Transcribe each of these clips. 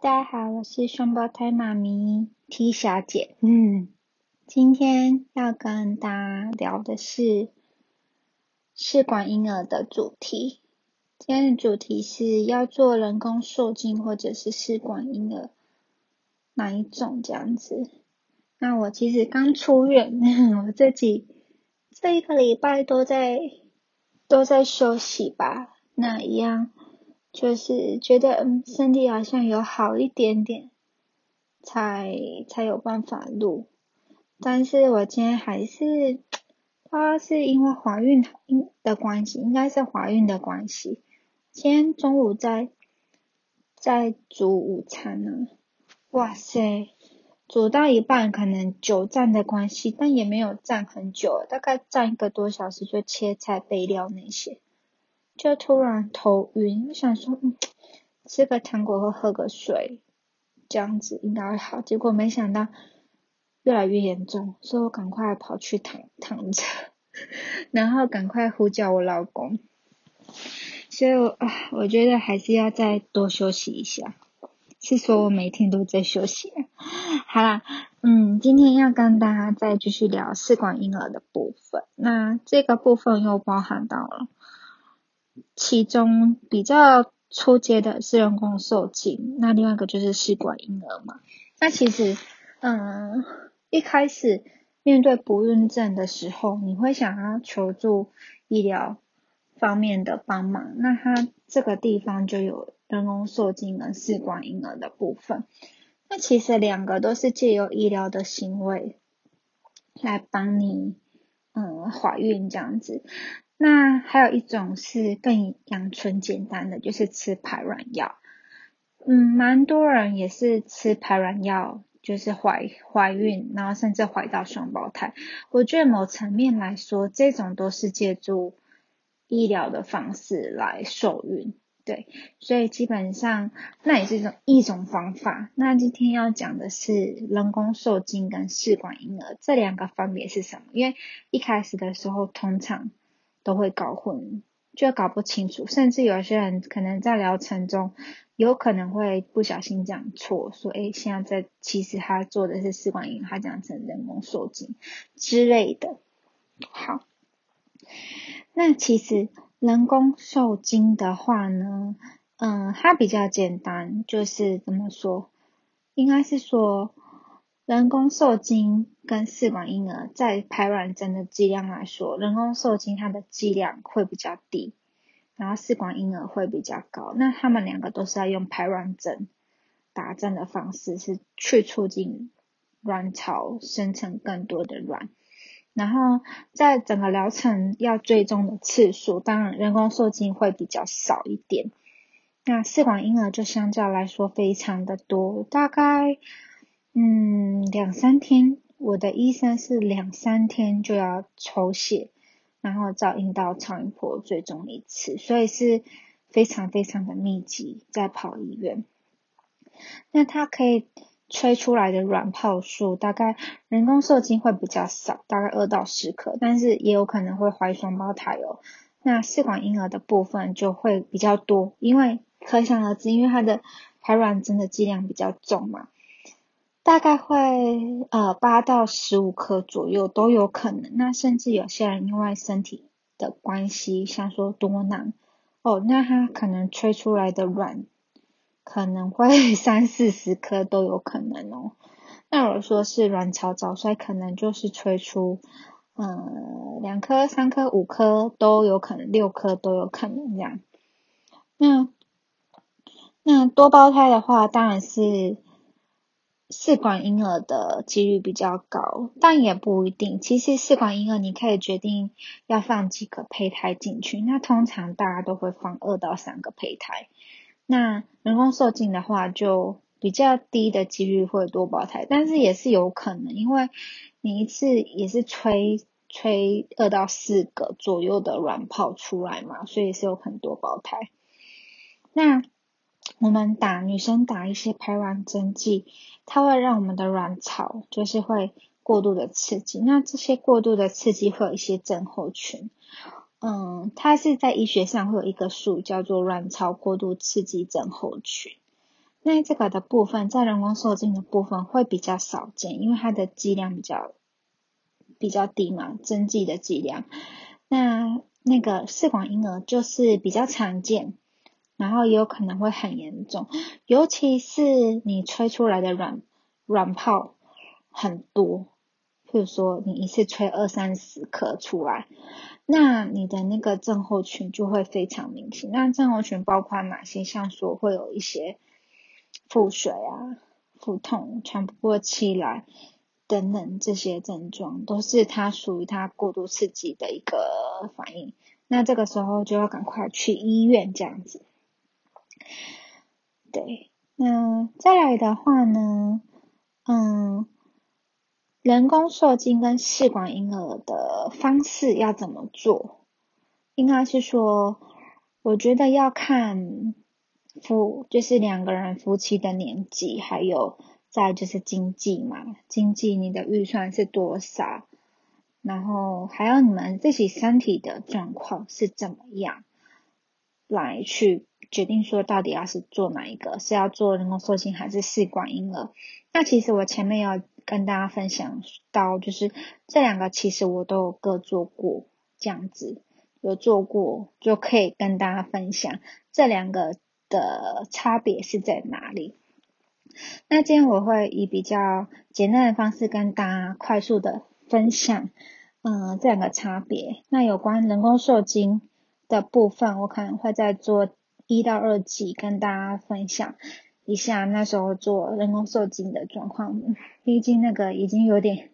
大家好，我是双胞胎妈咪 T 小姐。嗯，今天要跟大家聊的是试管婴儿的主题。今天的主题是要做人工受精或者是试管婴儿哪一种这样子？那我其实刚出院，我自己这一个礼拜都在都在休息吧。那一样。就是觉得嗯身体好像有好一点点，才才有办法录。但是我今天还是，他是因为怀孕的关系，应该是怀孕的关系。今天中午在在煮午餐呢，哇塞，煮到一半可能久站的关系，但也没有站很久，大概站一个多小时就切菜备料那些。就突然头晕，想说，嗯，吃个糖果或喝个水，这样子应该会好。结果没想到越来越严重，所以我赶快跑去躺躺着，然后赶快呼叫我老公。所以，啊，我觉得还是要再多休息一下。是说我每天都在休息。好啦，嗯，今天要跟大家再继续聊试管婴儿的部分。那这个部分又包含到了。其中比较初阶的是人工受精，那另外一个就是试管婴儿嘛。那其实，嗯，一开始面对不孕症的时候，你会想要求助医疗方面的帮忙，那它这个地方就有人工受精跟试管婴儿的部分。那其实两个都是借由医疗的行为来帮你，嗯，怀孕这样子。那还有一种是更养纯简单的，就是吃排卵药。嗯，蛮多人也是吃排卵药，就是怀怀孕，然后甚至怀到双胞胎。我觉得某层面来说，这种都是借助医疗的方式来受孕，对。所以基本上那也是一种一种方法。那今天要讲的是人工受精跟试管婴儿这两个分别是什么？因为一开始的时候通常。都会搞混，就搞不清楚，甚至有些人可能在疗程中有可能会不小心讲错，说诶现在在其实他做的是试管婴儿，他讲成人工受精之类的。好，那其实人工受精的话呢，嗯，它比较简单，就是怎么说，应该是说。人工受精跟试管婴儿在排卵针的剂量来说，人工受精它的剂量会比较低，然后试管婴儿会比较高。那他们两个都是要用排卵针打针的方式，是去促进卵巢生成更多的卵。然后在整个疗程要追踪的次数，当然人工受精会比较少一点。那试管婴儿就相较来说非常的多，大概。嗯，两三天，我的医生是两三天就要抽血，然后照阴道超音波追踪一次，所以是非常非常的密集，在跑医院。那它可以吹出来的卵泡数，大概人工受精会比较少，大概二到十颗，但是也有可能会怀双胞胎哦。那试管婴儿的部分就会比较多，因为可想而知，因为它的排卵针的剂量比较重嘛。大概会呃八到十五颗左右都有可能，那甚至有些人因为身体的关系，像说多囊哦，那他可能吹出来的卵可能会 三四十颗都有可能哦。那如果说是卵巢早衰，可能就是吹出嗯两颗、三颗、五颗都有可能，六颗都有可能这样。那那多胞胎的话，当然是。试管婴儿的几率比较高，但也不一定。其实试管婴儿你可以决定要放几个胚胎进去，那通常大家都会放二到三个胚胎。那人工受精的话，就比较低的几率会多胞胎，但是也是有可能，因为你一次也是吹吹二到四个左右的卵泡出来嘛，所以是有很多胞胎。那我们打女生打一些排卵针剂。它会让我们的卵巢就是会过度的刺激，那这些过度的刺激会有一些症候群，嗯，它是在医学上会有一个数叫做卵巢过度刺激症候群。那这个的部分在人工受精的部分会比较少见，因为它的剂量比较比较低嘛，针剂的剂量。那那个试管婴儿就是比较常见，然后也有可能会很严重，尤其是你吹出来的软软泡很多，譬如说你一次吹二三十颗出来。那你的那个症候群就会非常明显。那症候群包括哪些？像说会有一些腹水啊、腹痛、喘不过气来等等这些症状，都是它属于它过度刺激的一个反应。那这个时候就要赶快去医院这样子。对，那再来的话呢，嗯。人工受精跟试管婴儿的方式要怎么做？应该是说，我觉得要看夫，就是两个人夫妻的年纪，还有再就是经济嘛，经济你的预算是多少，然后还有你们自己身体的状况是怎么样，来去决定说到底要是做哪一个，是要做人工受精还是试管婴儿？那其实我前面要。跟大家分享到，就是这两个其实我都有各做过，这样子有做过就可以跟大家分享这两个的差别是在哪里。那今天我会以比较简单的方式跟大家快速的分享，嗯，这两个差别。那有关人工受精的部分，我可能会再做一到二集跟大家分享。一下那时候做人工受精的状况，毕竟那个已经有点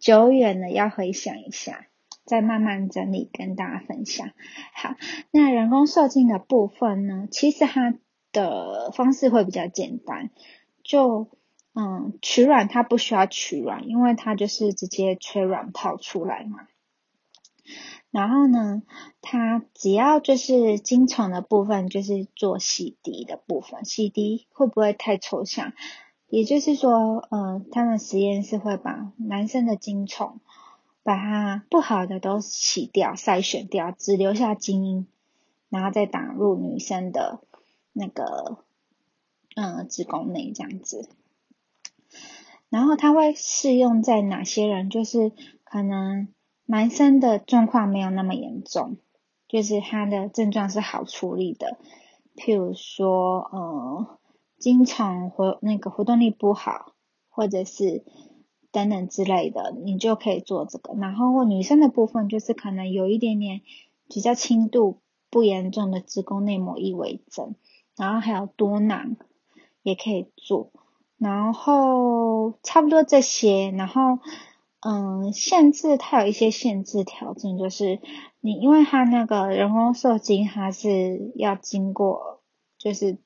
久远了，要回想一下，再慢慢整理跟大家分享。好，那人工受精的部分呢，其实它的方式会比较简单，就嗯取卵它不需要取卵，因为它就是直接吹卵泡出来嘛。然后呢，它只要就是精虫的部分，就是做洗涤的部分。洗涤会不会太抽象？也就是说，呃，他们实验室会把男生的精虫，把它不好的都洗掉、筛选掉，只留下精英，然后再打入女生的那个，嗯，子宫内这样子。然后它会适用在哪些人？就是可能。男生的状况没有那么严重，就是他的症状是好处理的，譬如说，呃，经常活那个活动力不好，或者是等等之类的，你就可以做这个。然后女生的部分就是可能有一点点比较轻度不严重的子宫内膜异位症，然后还有多囊也可以做，然后差不多这些，然后。嗯，限制它有一些限制条件，就是你因为它那个人工受精，它是要经过就是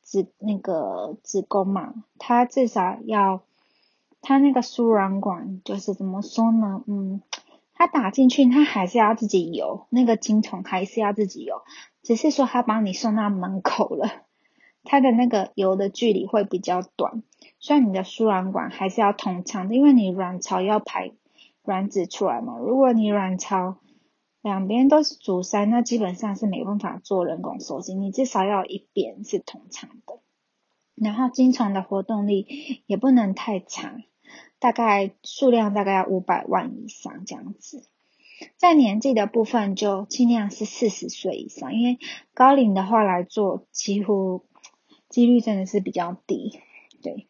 子那个子宫嘛，它至少要它那个输卵管就是怎么说呢？嗯，它打进去，它还是要自己游，那个精虫还是要自己游，只是说它帮你送到门口了，它的那个游的距离会比较短。虽然你的输卵管还是要通畅的，因为你卵巢要排卵子出来嘛。如果你卵巢两边都是阻塞，那基本上是没办法做人工受精。你至少要有一边是通畅的。然后精虫的活动力也不能太长，大概数量大概要五百万以上这样子。在年纪的部分就尽量是四十岁以上，因为高龄的话来做，几乎几率真的是比较低，对。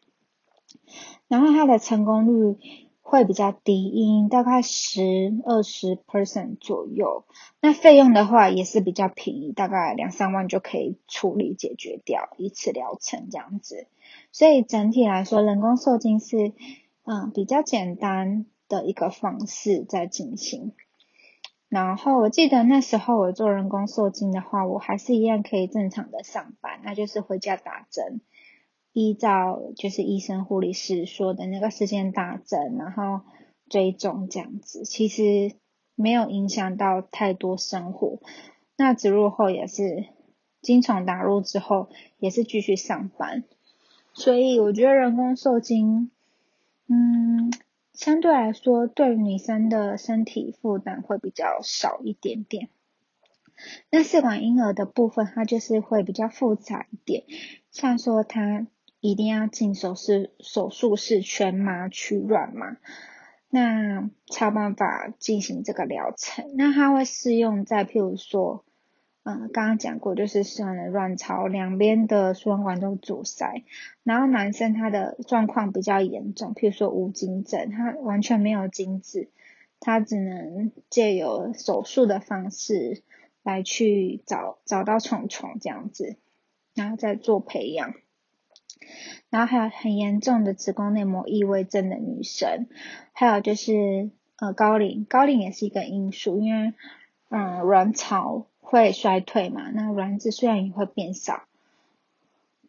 然后它的成功率会比较低，大概十二十 percent 左右。那费用的话也是比较便宜，大概两三万就可以处理解决掉一次疗程这样子。所以整体来说，人工受精是嗯比较简单的一个方式在进行。然后我记得那时候我做人工受精的话，我还是一样可以正常的上班，那就是回家打针。依照就是医生护理师说的那个时间打针，然后追踪这样子，其实没有影响到太多生活。那植入后也是精虫打入之后也是继续上班，所以我觉得人工受精，嗯，相对来说对女生的身体负担会比较少一点点。那试管婴儿的部分，它就是会比较复杂一点。像说它一定要进手术手术室全麻取卵嘛，那才有办法进行这个疗程。那它会适用在譬如说。嗯，刚刚讲过，就是试管的卵巢两边的输卵管都阻塞，然后男生他的状况比较严重，譬如说无精症，他完全没有精子，他只能借由手术的方式来去找找到虫虫这样子，然后再做培养，然后还有很严重的子宫内膜异位症的女生，还有就是呃高龄，高龄也是一个因素，因为嗯卵巢。会衰退嘛？那卵子虽然也会变少，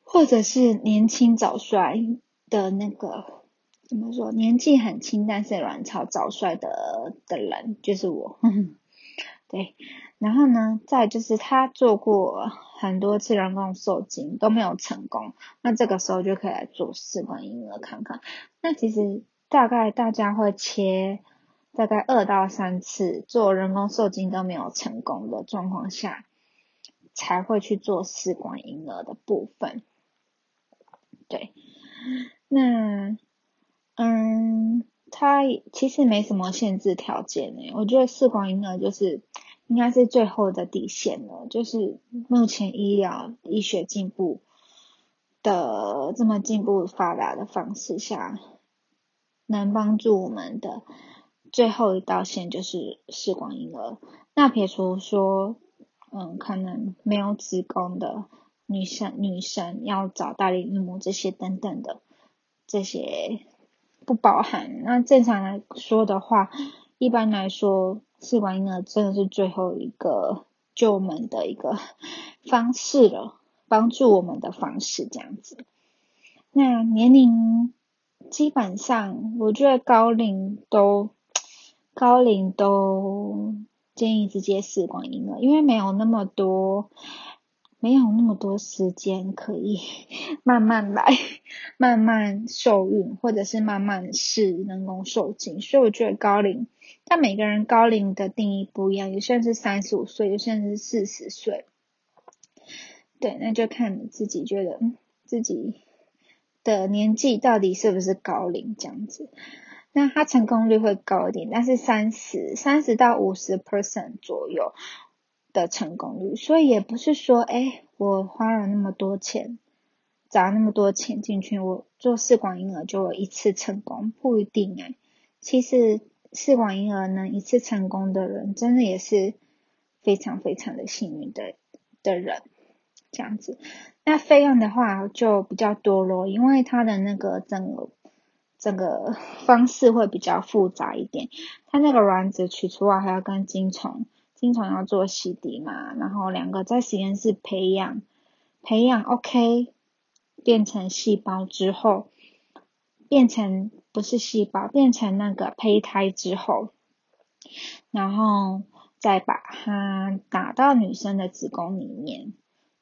或者是年轻早衰的那个怎么说？年纪很轻，但是卵巢早衰的的人就是我。对，然后呢，再就是他做过很多次人工受精都没有成功，那这个时候就可以来做试管婴儿看看。那其实大概大家会切。大概二到三次做人工受精都没有成功的状况下，才会去做试管婴儿的部分。对，那嗯，它其实没什么限制条件诶，我觉得试管婴儿就是应该是最后的底线了，就是目前医疗医学进步的这么进步发达的方式下，能帮助我们的。最后一道线就是试管婴儿。那撇除说，嗯，可能没有子宫的女生，女生要找大龄孕母这些等等的，这些不包含。那正常来说的话，一般来说，试管婴儿真的是最后一个救我们的一个方式了，帮助我们的方式这样子。那年龄基本上，我觉得高龄都。高龄都建议直接试管婴儿，因为没有那么多，没有那么多时间可以 慢慢来，慢慢受孕，或者是慢慢试人工受精。所以我觉得高龄，但每个人高龄的定义不一样，有些人是三十五岁，有些人是四十岁。对，那就看你自己觉得自己的年纪到底是不是高龄这样子。那它成功率会高一点，但是三十三十到五十 percent 左右的成功率，所以也不是说，哎，我花了那么多钱，砸那么多钱进去，我做试管婴儿就有一次成功，不一定哎。其实试管婴儿能一次成功的人，真的也是非常非常的幸运的的人，这样子。那费用的话就比较多咯，因为它的那个整个。整个方式会比较复杂一点，它那个卵子取出来还要跟精虫，精虫要做洗涤嘛，然后两个在实验室培养，培养 OK，变成细胞之后，变成不是细胞，变成那个胚胎之后，然后再把它打到女生的子宫里面，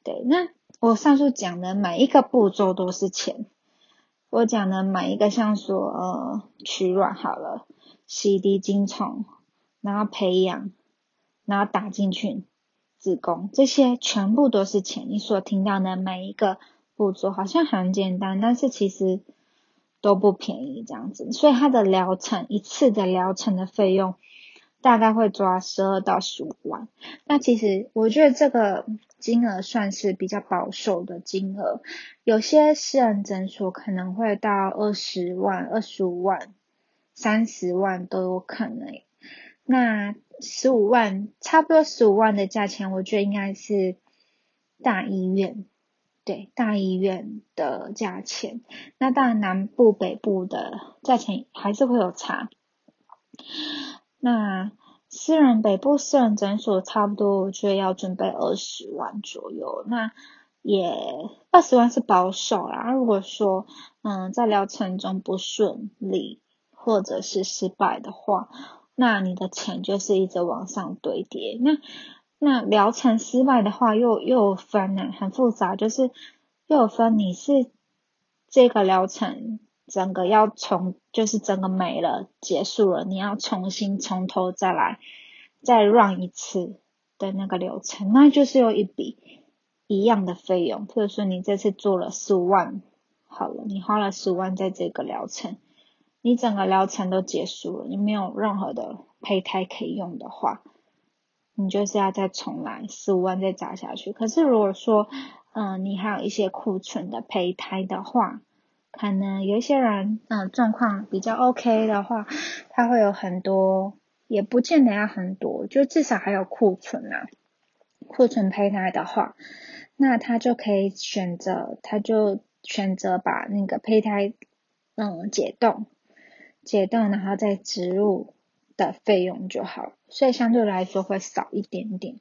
对，那我上述讲的每一个步骤都是钱。我讲的每一个像说呃取卵好了，洗涤精虫，然后培养，然后打进去子宫，这些全部都是钱。你所听到的每一个步骤好像很简单，但是其实都不便宜这样子。所以它的疗程一次的疗程的费用大概会抓十二到十五万。那其实我觉得这个。金额算是比较保守的金额，有些私人诊所可能会到二十万、二十五万、三十万都有可能。那十五万，差不多十五万的价钱，我觉得应该是大医院，对大医院的价钱。那当然南部、北部的价钱还是会有差。那。私人北部私人诊所差不多，我觉得要准备二十万左右。那也二十万是保守啦。如果说嗯在疗程中不顺利或者是失败的话，那你的钱就是一直往上堆叠。那那疗程失败的话，又又分呢，很复杂，就是又分你是这个疗程。整个要从就是整个没了结束了，你要重新从头再来再 run 一次的那个流程，那就是有一笔一样的费用，譬如说你这次做了十五万，好了，你花了十五万在这个疗程，你整个疗程都结束了，你没有任何的胚胎可以用的话，你就是要再重来十五万再砸下去。可是如果说，嗯，你还有一些库存的胚胎的话，可能有一些人，嗯，状况比较 OK 的话，他会有很多，也不见得要很多，就至少还有库存啊。库存胚胎的话，那他就可以选择，他就选择把那个胚胎，嗯，解冻，解冻然后再植入的费用就好，所以相对来说会少一点点。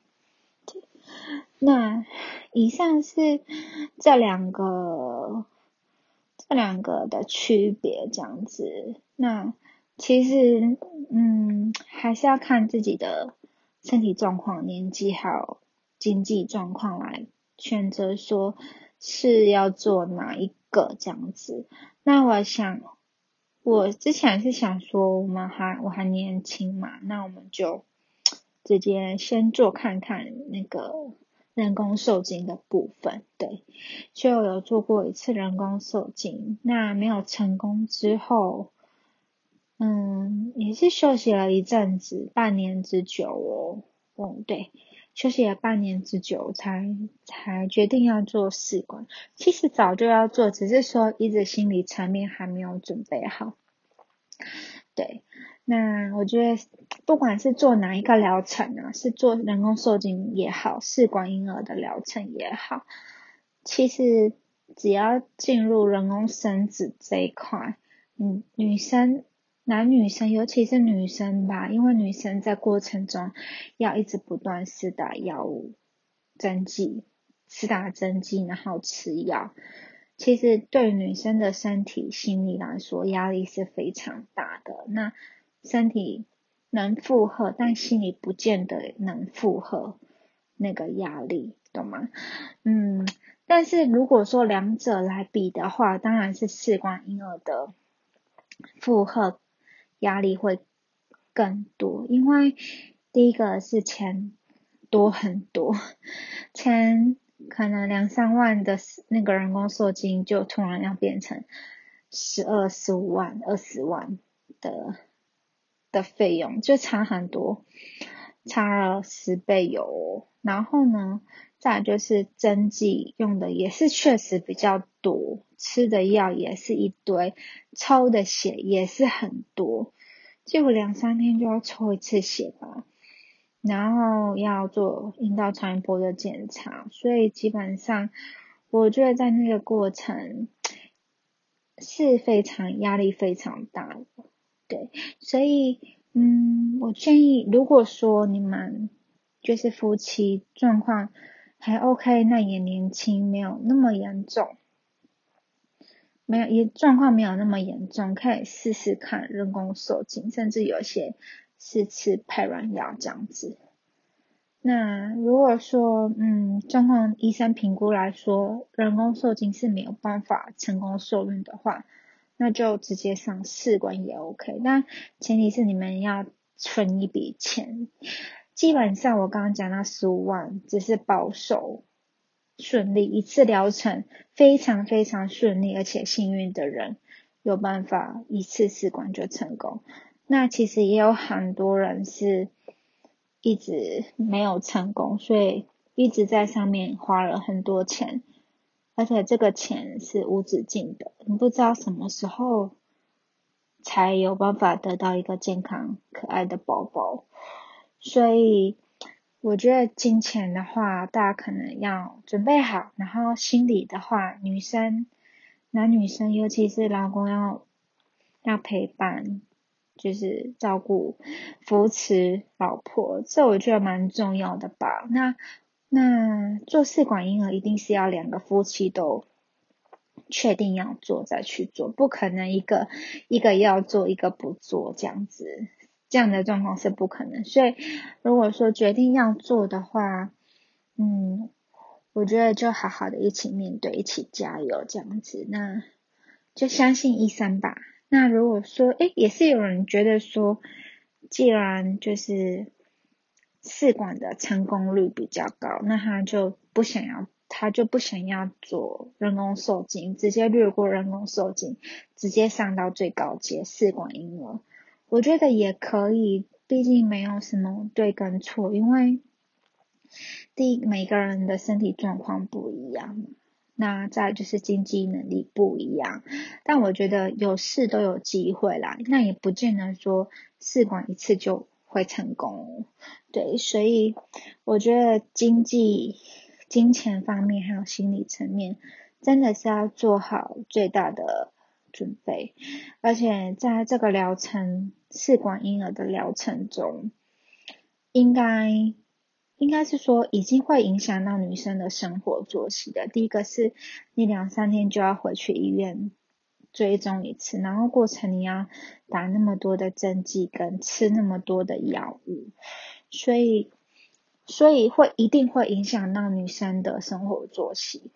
那以上是这两个这两个的区别，这样子。那其实，嗯，还是要看自己的身体状况、年纪还有。经济状况来选择说是要做哪一个这样子，那我想我之前是想说我们还我还年轻嘛，那我们就直接先做看看那个人工受精的部分，对，就有做过一次人工受精，那没有成功之后，嗯，也是休息了一阵子，半年之久哦，嗯，对。休息了半年之久，才才决定要做试管。其实早就要做，只是说一直心理层面还没有准备好。对，那我觉得不管是做哪一个疗程啊，是做人工受精也好，试管婴儿的疗程也好，其实只要进入人工生殖这一块，嗯，女生。男女生，尤其是女生吧，因为女生在过程中要一直不断施打药物、针剂、施打针剂，然后吃药，其实对女生的身体、心理来说压力是非常大的。那身体能负荷，但心理不见得能负荷那个压力，懂吗？嗯，但是如果说两者来比的话，当然是试管婴儿的负荷。压力会更多，因为第一个是钱多很多，钱可能两三万的那个人工受精就突然要变成十二十五万、二十万的的费用，就差很多，差了十倍有。然后呢，再就是针剂用的也是确实比较多，吃的药也是一堆，抽的血也是很多。就两三天就要抽一次血吧，然后要做阴道超音波的检查，所以基本上我觉得在那个过程是非常压力非常大的，对，所以嗯，我建议如果说你们就是夫妻状况还 OK，那也年轻，没有那么严重。没有，也状况没有那么严重，可以试试看人工受精，甚至有些是吃排卵药这样子。那如果说，嗯，状况医生评估来说，人工受精是没有办法成功受孕的话，那就直接上试管也 OK。但前提是你们要存一笔钱，基本上我刚刚讲那十五万只是保守。顺利一次疗程非常非常顺利，而且幸运的人有办法一次试管就成功。那其实也有很多人是一直没有成功，所以一直在上面花了很多钱，而且这个钱是无止境的，你不知道什么时候才有办法得到一个健康可爱的宝宝，所以。我觉得金钱的话，大家可能要准备好，然后心理的话，女生、男女生，尤其是老公要要陪伴，就是照顾、扶持老婆，这我觉得蛮重要的吧。那那做试管婴儿一定是要两个夫妻都确定要做再去做，不可能一个一个要做一个不做这样子。这样的状况是不可能，所以如果说决定要做的话，嗯，我觉得就好好的一起面对，一起加油这样子，那就相信医生吧。那如果说，诶，也是有人觉得说，既然就是试管的成功率比较高，那他就不想要他就不想要做人工受精，直接略过人工受精，直接上到最高阶试管婴儿。我觉得也可以，毕竟没有什么对跟错，因为第一每个人的身体状况不一样，那再就是经济能力不一样。但我觉得有试都有机会啦，那也不见得说试管一次就会成功。对，所以我觉得经济。金钱方面还有心理层面，真的是要做好最大的准备。而且在这个疗程试管婴儿的疗程中，应该应该是说已经会影响到女生的生活作息的。第一个是你两三天就要回去医院追踪一次，然后过程你要打那么多的针剂跟吃那么多的药物，所以。所以会一定会影响到女生的生活作息，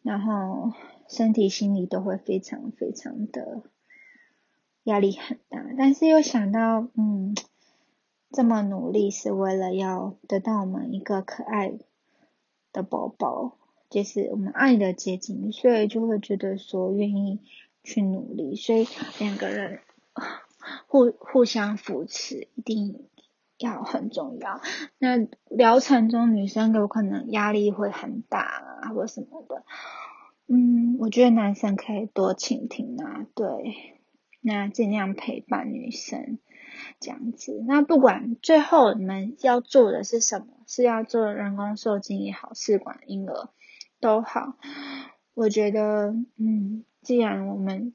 然后身体、心理都会非常非常的压力很大。但是又想到，嗯，这么努力是为了要得到我们一个可爱的宝宝，就是我们爱的结晶，所以就会觉得说愿意去努力。所以两个人互互相扶持，一定。要很重要。那疗程中女生有可能压力会很大啊，或什么的。嗯，我觉得男生可以多倾听啊，对，那尽量陪伴女生这样子。那不管最后你们要做的是什么，是要做人工受精也好，试管婴儿都好，我觉得，嗯，既然我们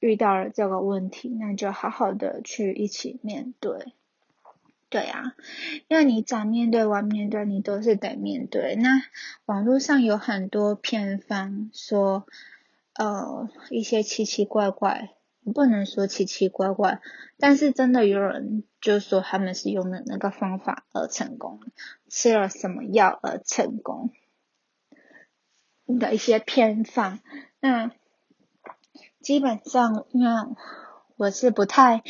遇到了这个问题，那就好好的去一起面对。对啊，因为你早面对晚面对，你都是得面对。那网络上有很多偏方，说呃一些奇奇怪怪，不能说奇奇怪怪，但是真的有人就说他们是用的那个方法而成功，吃了什么药而成功的一些偏方。那基本上，因为我是不太。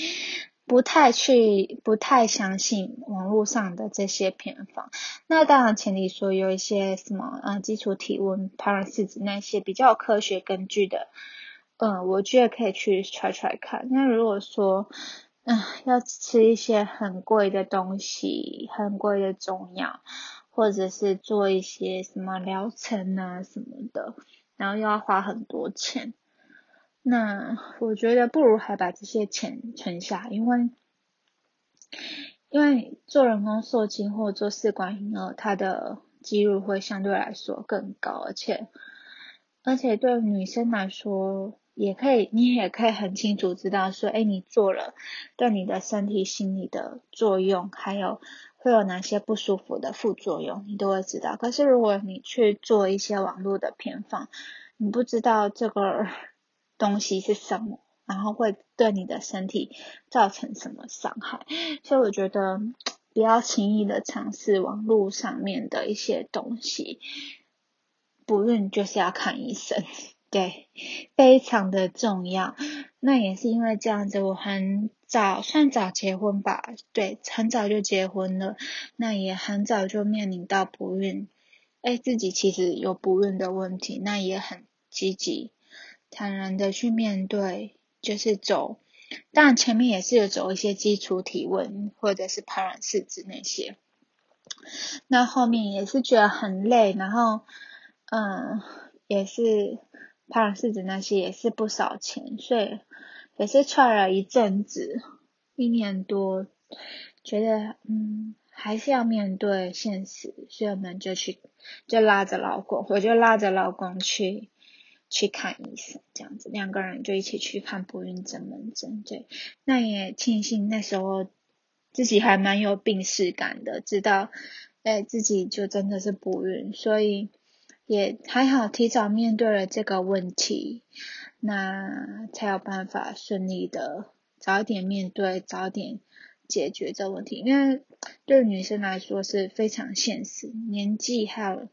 不太去，不太相信网络上的这些偏方。那当然前提说有一些什么，呃，基础体温、排卵试纸那些比较科学根据的，嗯，我觉得可以去揣揣看。那如果说，嗯，要吃一些很贵的东西，很贵的中药，或者是做一些什么疗程啊什么的，然后又要花很多钱。那我觉得不如还把这些钱存下，因为因为做人工受精或做试管婴儿，它的几率会相对来说更高，而且而且对女生来说，也可以你也可以很清楚知道说，哎，你做了对你的身体、心理的作用，还有会有哪些不舒服的副作用，你都会知道。可是如果你去做一些网络的偏方，你不知道这个。东西是什么，然后会对你的身体造成什么伤害？所以我觉得不要轻易的尝试网络上面的一些东西，不孕就是要看医生，对，非常的重要。那也是因为这样子，我很早算早结婚吧，对，很早就结婚了，那也很早就面临到不孕，哎，自己其实有不孕的问题，那也很积极。坦然的去面对，就是走，当然前面也是有走一些基础体温或者是排卵试纸那些，那后面也是觉得很累，然后嗯，也是排卵试纸那些也是不少钱，所以也是踹了一阵子，一年多，觉得嗯还是要面对现实，所以我们就去就拉着老公，我就拉着老公去。去看医生，这样子两个人就一起去看不孕症门诊。对，那也庆幸那时候自己还蛮有病视感的，知道哎自己就真的是不孕，所以也还好提早面对了这个问题，那才有办法顺利的早点面对，早点解决这问题。因为对女生来说是非常现实，年纪还有。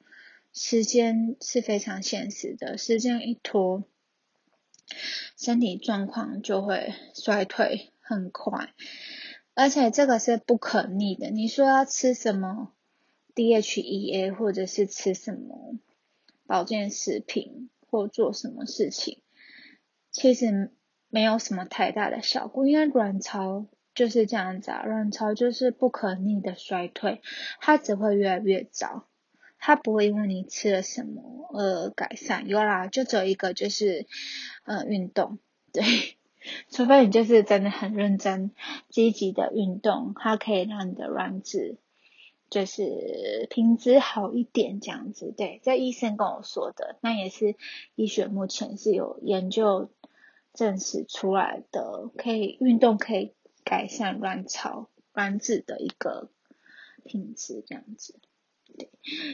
时间是非常现实的，时间一拖，身体状况就会衰退很快，而且这个是不可逆的。你说要吃什么 DHEA 或者是吃什么保健食品或做什么事情，其实没有什么太大的效果，因为卵巢就是这样子啊，卵巢就是不可逆的衰退，它只会越来越糟，它不会因为你吃了什么而改善。有啦，就只有一个就是呃运动，对。除非你就是真的很认真、积极的运动，它可以让你的卵子就是品质好一点，这样子。对，这医生跟我说的，那也是医学目前是有研究证实出来的，可以运动可以改善卵巢卵子的一个品质，这样子。对，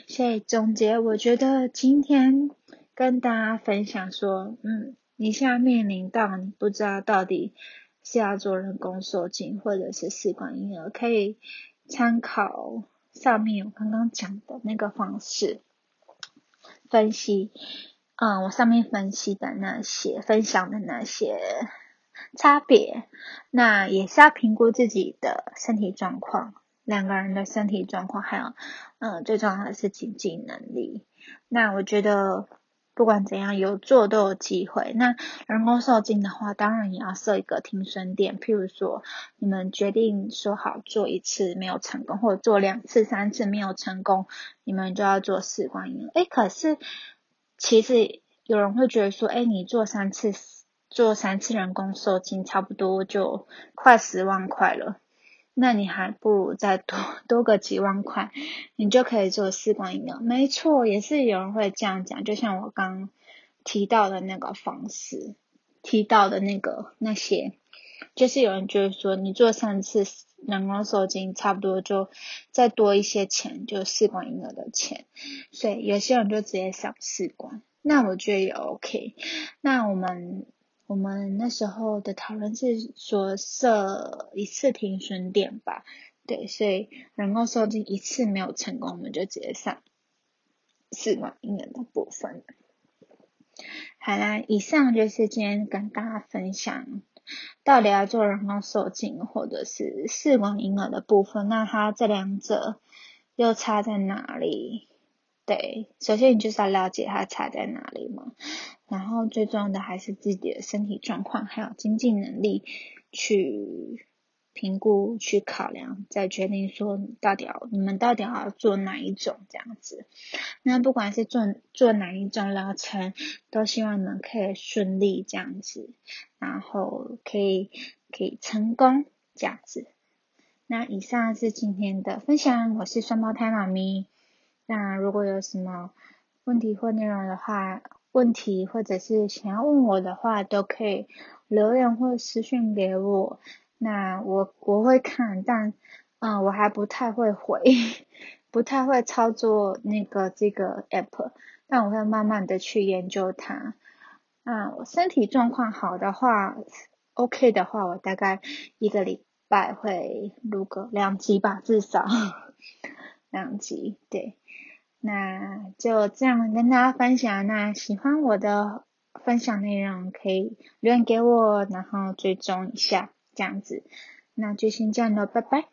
所以总结，我觉得今天跟大家分享说，嗯。你现在面临到你不知道到底是要做人工受精或者是试管婴儿，可以参考上面我刚刚讲的那个方式分析。嗯，我上面分析的那些分享的那些差别，那也是要评估自己的身体状况，两个人的身体状况，还有嗯最重要的是经济能力。那我觉得。不管怎样，有做都有机会。那人工受精的话，当然也要设一个停损点。譬如说，你们决定说好做一次没有成功，或者做两次、三次没有成功，你们就要做试管婴儿。哎，可是其实有人会觉得说，哎，你做三次做三次人工受精，差不多就快十万块了。那你还不如再多多个几万块，你就可以做试管婴儿。没错，也是有人会这样讲。就像我刚提到的那个方式，提到的那个那些，就是有人就是说，你做三次人工受精，差不多就再多一些钱，就试管婴儿的钱。所以有些人就直接想试管，那我觉得也 OK。那我们。我们那时候的讨论是说设一次停损点吧，对，所以人工受精一次没有成功，我们就直接上试管婴儿的部分。好啦，以上就是今天跟大家分享到底要做人工受精或者是试管婴儿的部分，那它这两者又差在哪里？对，首先你就是要了解它差在哪里嘛。然后最重要的还是自己的身体状况，还有经济能力去评估、去考量，再决定说到底要你们到底要做哪一种这样子。那不管是做做哪一种疗程，都希望你们可以顺利这样子，然后可以可以成功这样子。那以上是今天的分享，我是双胞胎妈咪。那如果有什么问题或内容的话，问题或者是想要问我的话，都可以留言或私信给我。那我我会看，但嗯，我还不太会回，不太会操作那个这个 app，但我会慢慢的去研究它。啊，我身体状况好的话，OK 的话，我大概一个礼拜会录个两集吧，至少 两集，对。那就这样跟大家分享。那喜欢我的分享内容，可以留言给我，然后追踪一下这样子。那就先这样了，拜拜。